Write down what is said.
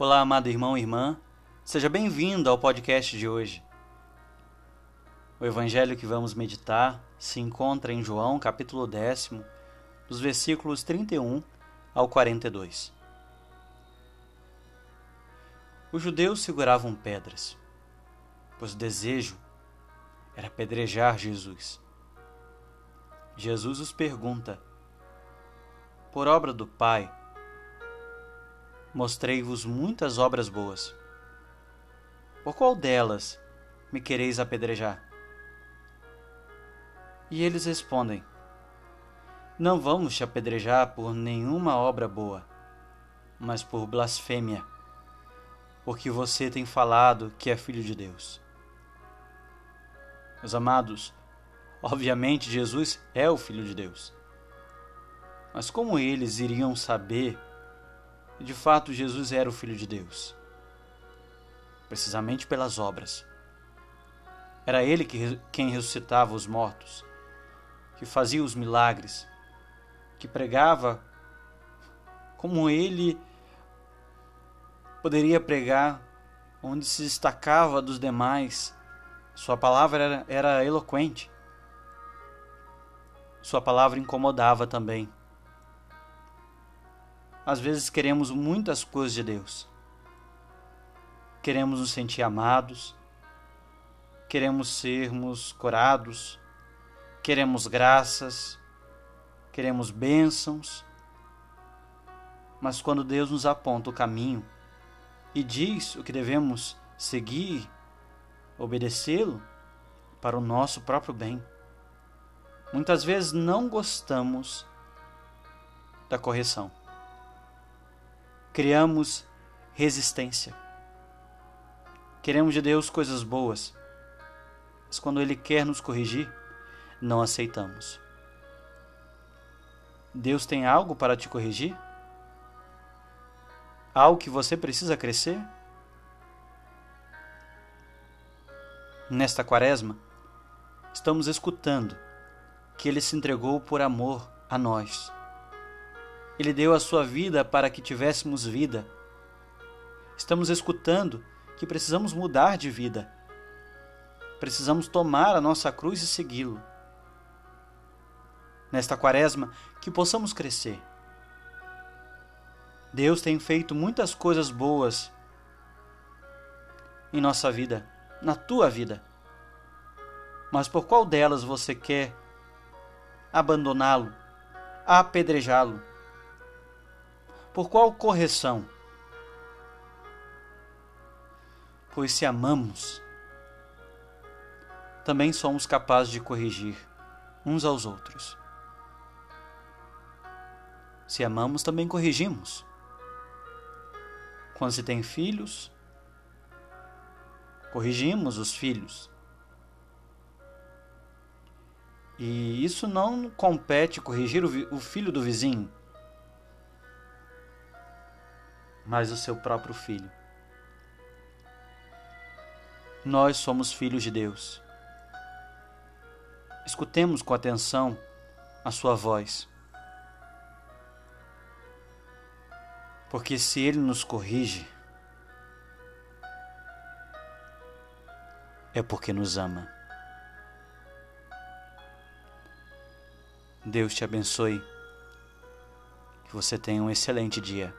Olá, amado irmão e irmã, seja bem-vindo ao podcast de hoje. O evangelho que vamos meditar se encontra em João, capítulo décimo, dos versículos 31 ao 42. Os judeus seguravam pedras, pois o desejo era apedrejar Jesus. Jesus os pergunta: Por obra do Pai, mostrei-vos muitas obras boas. Por qual delas me quereis apedrejar? E eles respondem: Não vamos te apedrejar por nenhuma obra boa, mas por blasfêmia, porque você tem falado que é filho de Deus. Meus amados, obviamente Jesus é o filho de Deus. Mas como eles iriam saber que de fato Jesus era o filho de Deus? Precisamente pelas obras. Era ele que, quem ressuscitava os mortos, que fazia os milagres, que pregava como ele poderia pregar, onde se destacava dos demais. Sua palavra era, era eloquente. Sua palavra incomodava também. Às vezes queremos muitas coisas de Deus. Queremos nos sentir amados, queremos sermos curados, queremos graças, queremos bênçãos. Mas quando Deus nos aponta o caminho e diz o que devemos seguir, obedecê-lo para o nosso próprio bem, muitas vezes não gostamos da correção. Criamos resistência. Queremos de Deus coisas boas, mas quando Ele quer nos corrigir, não aceitamos. Deus tem algo para te corrigir? Algo que você precisa crescer? Nesta quaresma, estamos escutando que Ele se entregou por amor a nós. Ele deu a sua vida para que tivéssemos vida. Estamos escutando que precisamos mudar de vida. Precisamos tomar a nossa cruz e segui-lo nesta quaresma que possamos crescer. Deus tem feito muitas coisas boas em nossa vida, na tua vida. Mas por qual delas você quer abandoná-lo, apedrejá-lo? Por qual correção? Pois se amamos, também somos capazes de corrigir uns aos outros. Se amamos, também corrigimos. Quando se tem filhos, corrigimos os filhos. E isso não compete corrigir o, filho do vizinho, mas o seu próprio filho. Nós somos filhos de Deus. Escutemos com atenção a sua voz. Porque se Ele nos corrige, é porque nos ama. Deus te abençoe. Que você tenha um excelente dia.